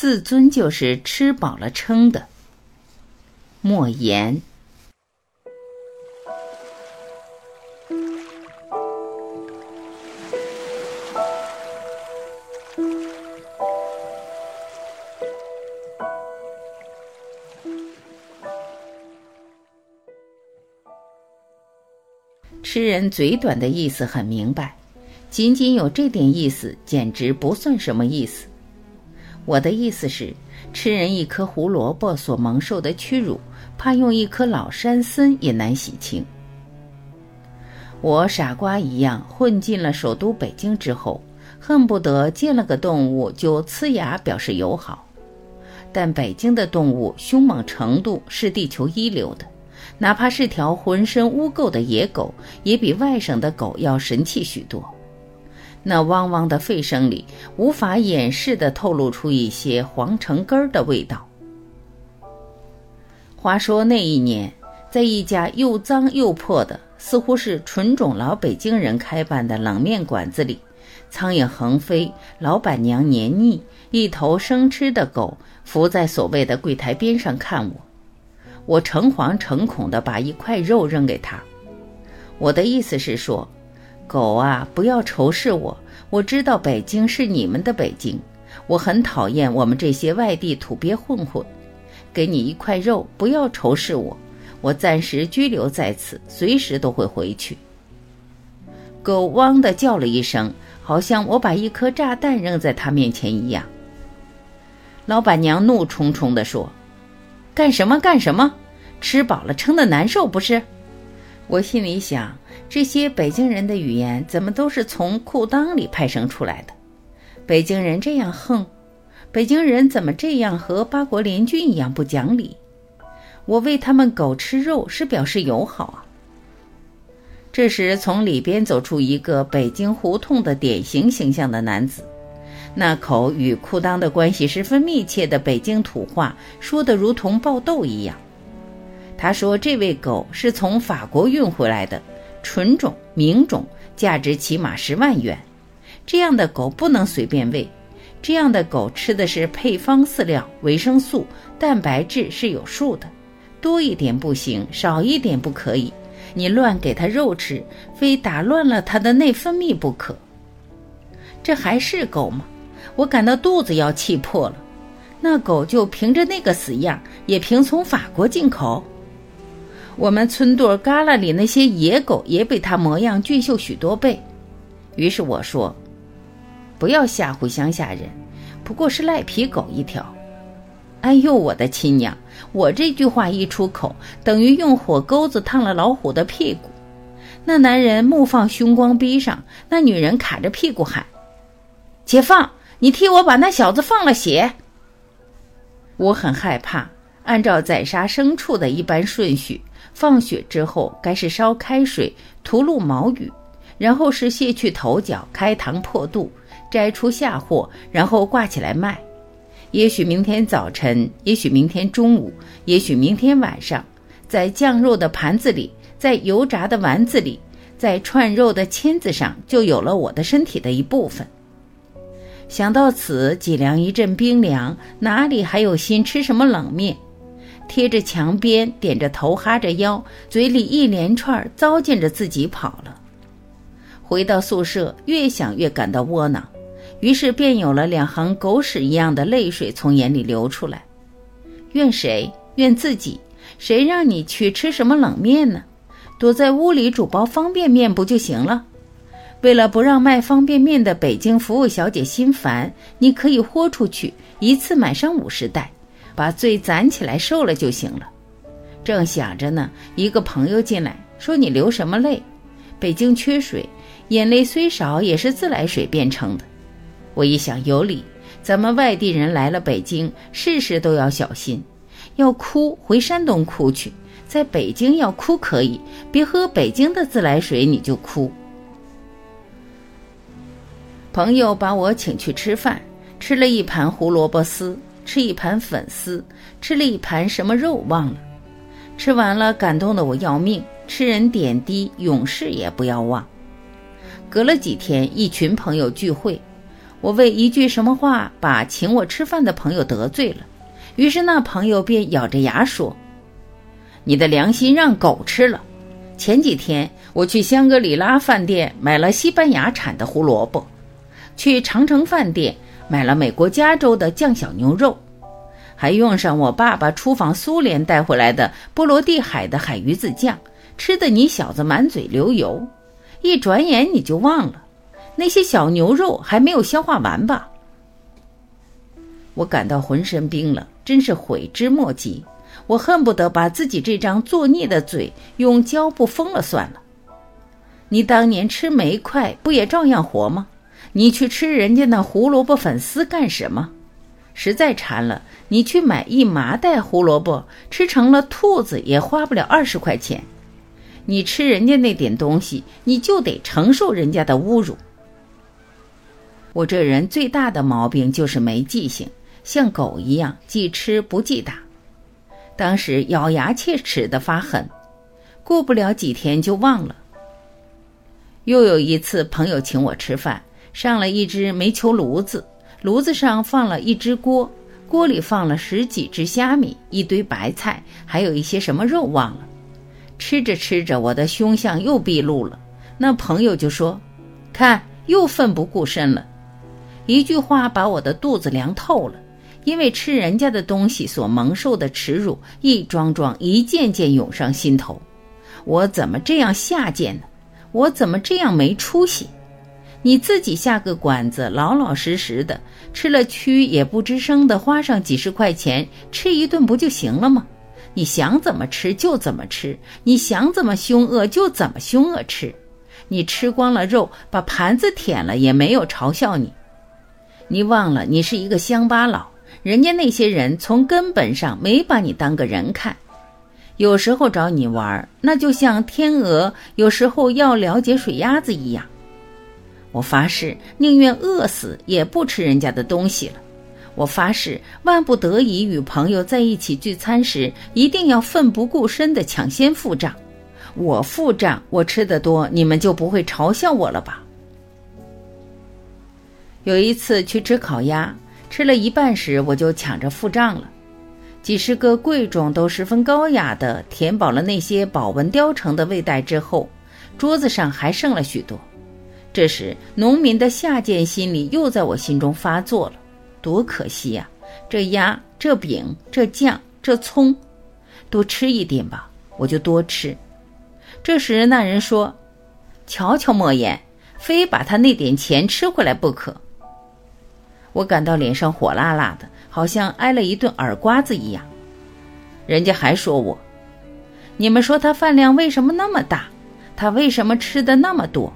自尊就是吃饱了撑的。莫言。吃人嘴短的意思很明白，仅仅有这点意思，简直不算什么意思。我的意思是，吃人一颗胡萝卜所蒙受的屈辱，怕用一颗老山参也难洗清。我傻瓜一样混进了首都北京之后，恨不得见了个动物就呲牙表示友好，但北京的动物凶猛程度是地球一流的。哪怕是条浑身污垢的野狗，也比外省的狗要神气许多。那汪汪的吠声里，无法掩饰的透露出一些皇城根儿的味道。话说那一年，在一家又脏又破的，似乎是纯种老北京人开办的冷面馆子里，苍蝇横飞，老板娘黏腻，一头生吃的狗伏在所谓的柜台边上看我。我诚惶诚恐地把一块肉扔给他，我的意思是说，狗啊，不要仇视我。我知道北京是你们的北京，我很讨厌我们这些外地土鳖混混。给你一块肉，不要仇视我。我暂时拘留在此，随时都会回去。狗汪的叫了一声，好像我把一颗炸弹扔在他面前一样。老板娘怒冲冲地说。干什么干什么？吃饱了撑的难受不是？我心里想，这些北京人的语言怎么都是从裤裆里派生出来的？北京人这样横，北京人怎么这样和八国联军一样不讲理？我喂他们狗吃肉是表示友好啊。这时，从里边走出一个北京胡同的典型形象的男子。那口与裤裆的关系十分密切的北京土话，说的如同爆豆一样。他说：“这位狗是从法国运回来的，纯种名种，价值起码十万元。这样的狗不能随便喂，这样的狗吃的是配方饲料，维生素、蛋白质是有数的，多一点不行，少一点不可以。你乱给它肉吃，非打乱了它的内分泌不可。这还是狗吗？”我感到肚子要气破了，那狗就凭着那个死样，也凭从法国进口？我们村垛旮旯里那些野狗也比它模样俊秀许多倍。于是我说：“不要吓唬乡下人，不过是赖皮狗一条。”哎呦，我的亲娘！我这句话一出口，等于用火钩子烫了老虎的屁股。那男人目放凶光逼上，那女人卡着屁股喊：“解放！”你替我把那小子放了血。我很害怕。按照宰杀牲畜的一般顺序，放血之后该是烧开水，涂露毛羽，然后是卸去头角，开膛破肚，摘出下货，然后挂起来卖。也许明天早晨，也许明天中午，也许明天晚上，在酱肉的盘子里，在油炸的丸子里，在串肉的签子上，就有了我的身体的一部分。想到此，脊梁一阵冰凉，哪里还有心吃什么冷面？贴着墙边，点着头，哈着腰，嘴里一连串糟践着自己跑了。回到宿舍，越想越感到窝囊，于是便有了两行狗屎一样的泪水从眼里流出来。怨谁？怨自己。谁让你去吃什么冷面呢？躲在屋里煮包方便面不就行了？为了不让卖方便面的北京服务小姐心烦，你可以豁出去，一次买上五十袋，把罪攒起来受了就行了。正想着呢，一个朋友进来，说：“你流什么泪？北京缺水，眼泪虽少也是自来水变成的。”我一想有理，咱们外地人来了北京，事事都要小心，要哭回山东哭去，在北京要哭可以，别喝北京的自来水你就哭。朋友把我请去吃饭，吃了一盘胡萝卜丝，吃一盘粉丝，吃了一盘什么肉忘了。吃完了，感动的我要命。吃人点滴，永世也不要忘。隔了几天，一群朋友聚会，我为一句什么话把请我吃饭的朋友得罪了，于是那朋友便咬着牙说：“你的良心让狗吃了。”前几天我去香格里拉饭店买了西班牙产的胡萝卜，去长城饭店买了美国加州的酱小牛肉，还用上我爸爸出访苏联带回来的波罗的海的海鱼子酱，吃的你小子满嘴流油。一转眼你就忘了，那些小牛肉还没有消化完吧？我感到浑身冰冷，真是悔之莫及。我恨不得把自己这张作孽的嘴用胶布封了算了。你当年吃煤块不也照样活吗？你去吃人家那胡萝卜粉丝干什么？实在馋了，你去买一麻袋胡萝卜，吃成了兔子也花不了二十块钱。你吃人家那点东西，你就得承受人家的侮辱。我这人最大的毛病就是没记性，像狗一样记吃不记打。当时咬牙切齿的发狠，过不了几天就忘了。又有一次，朋友请我吃饭，上了一只煤球炉子，炉子上放了一只锅，锅里放了十几只虾米，一堆白菜，还有一些什么肉忘了。吃着吃着，我的凶相又毕露了。那朋友就说：“看，又奋不顾身了。”一句话把我的肚子凉透了。因为吃人家的东西所蒙受的耻辱，一桩桩、一件件涌上心头。我怎么这样下贱呢？我怎么这样没出息？你自己下个馆子，老老实实的吃了蛆也不吱声的，花上几十块钱吃一顿不就行了吗？你想怎么吃就怎么吃，你想怎么凶恶就怎么凶恶吃，你吃光了肉，把盘子舔了也没有嘲笑你。你忘了你是一个乡巴佬，人家那些人从根本上没把你当个人看，有时候找你玩，那就像天鹅有时候要了解水鸭子一样。我发誓，宁愿饿死也不吃人家的东西了。我发誓，万不得已与朋友在一起聚餐时，一定要奋不顾身地抢先付账。我付账，我吃的多，你们就不会嘲笑我了吧？有一次去吃烤鸭，吃了一半时，我就抢着付账了。几十个贵重都十分高雅的，填饱了那些宝纹雕成的胃袋之后，桌子上还剩了许多。这时，农民的下贱心理又在我心中发作了。多可惜呀！这鸭、这饼、这酱、这葱，多吃一点吧，我就多吃。这时那人说：“瞧瞧莫言，非把他那点钱吃回来不可。”我感到脸上火辣辣的，好像挨了一顿耳刮子一样。人家还说我：“你们说他饭量为什么那么大？他为什么吃的那么多？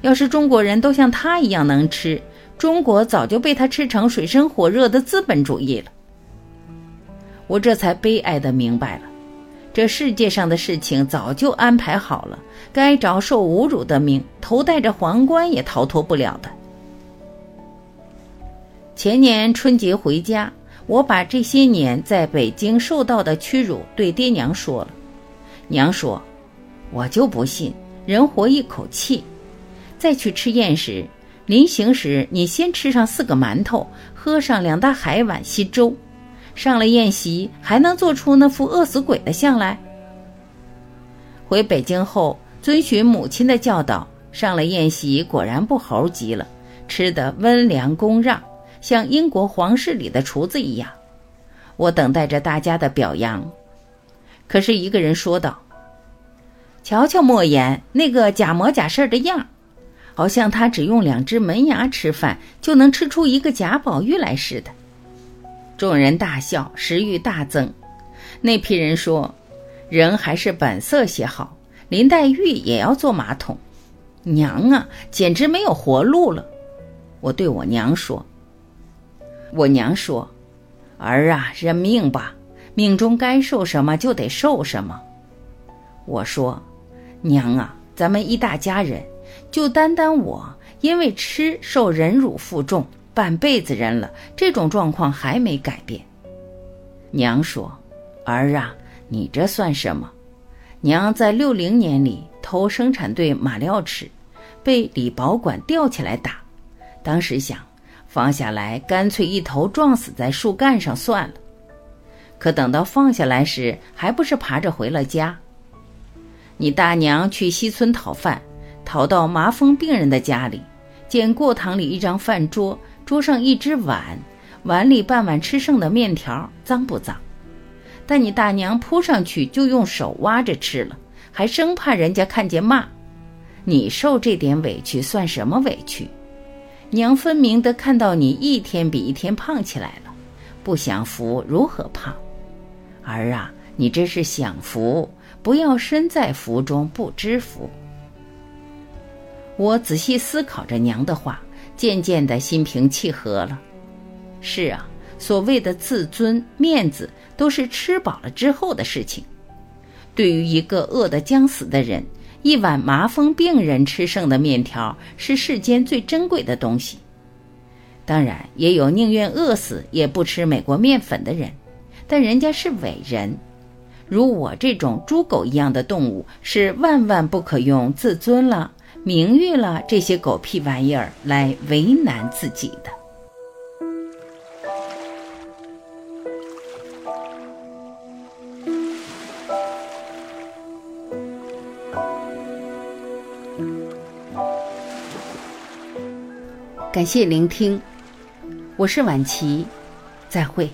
要是中国人都像他一样能吃。”中国早就被他吃成水深火热的资本主义了。我这才悲哀的明白了，这世界上的事情早就安排好了，该着受侮辱的命，头戴着皇冠也逃脱不了的。前年春节回家，我把这些年在北京受到的屈辱对爹娘说了，娘说：“我就不信人活一口气，再去吃宴时。”临行时，你先吃上四个馒头，喝上两大海碗稀粥，上了宴席还能做出那副饿死鬼的相来。回北京后，遵循母亲的教导，上了宴席，果然不猴急了，吃得温良恭让，像英国皇室里的厨子一样。我等待着大家的表扬，可是一个人说道：“瞧瞧莫言那个假模假式的样。”好像他只用两只门牙吃饭就能吃出一个贾宝玉来似的，众人大笑，食欲大增。那批人说：“人还是本色些好，林黛玉也要做马桶。”娘啊，简直没有活路了。我对我娘说：“我娘说，儿啊，认命吧，命中该受什么就得受什么。”我说：“娘啊，咱们一大家人。”就单单我因为吃受忍辱负重，半辈子人了，这种状况还没改变。娘说：“儿啊，你这算什么？娘在六零年里偷生产队马料吃，被李保管吊起来打。当时想，放下来干脆一头撞死在树干上算了。可等到放下来时，还不是爬着回了家。你大娘去西村讨饭，逃到麻风病人的家里，见过堂里一张饭桌，桌上一只碗，碗里半碗吃剩的面条，脏不脏？但你大娘扑上去就用手挖着吃了，还生怕人家看见骂。你受这点委屈算什么委屈？娘分明的看到你一天比一天胖起来了，不享福如何胖？儿啊，你这是享福，不要身在福中不知福。我仔细思考着娘的话，渐渐的心平气和了。是啊。所谓的自尊、面子，都是吃饱了之后的事情。对于一个饿得将死的人，一碗麻风病人吃剩的面条是世间最珍贵的东西。当然，也有宁愿饿死也不吃美国面粉的人，但人家是伟人。如我这种猪狗一样的动物，是万万不可用自尊了、名誉了这些狗屁玩意儿来为难自己的。感谢聆听，我是晚琪，再会。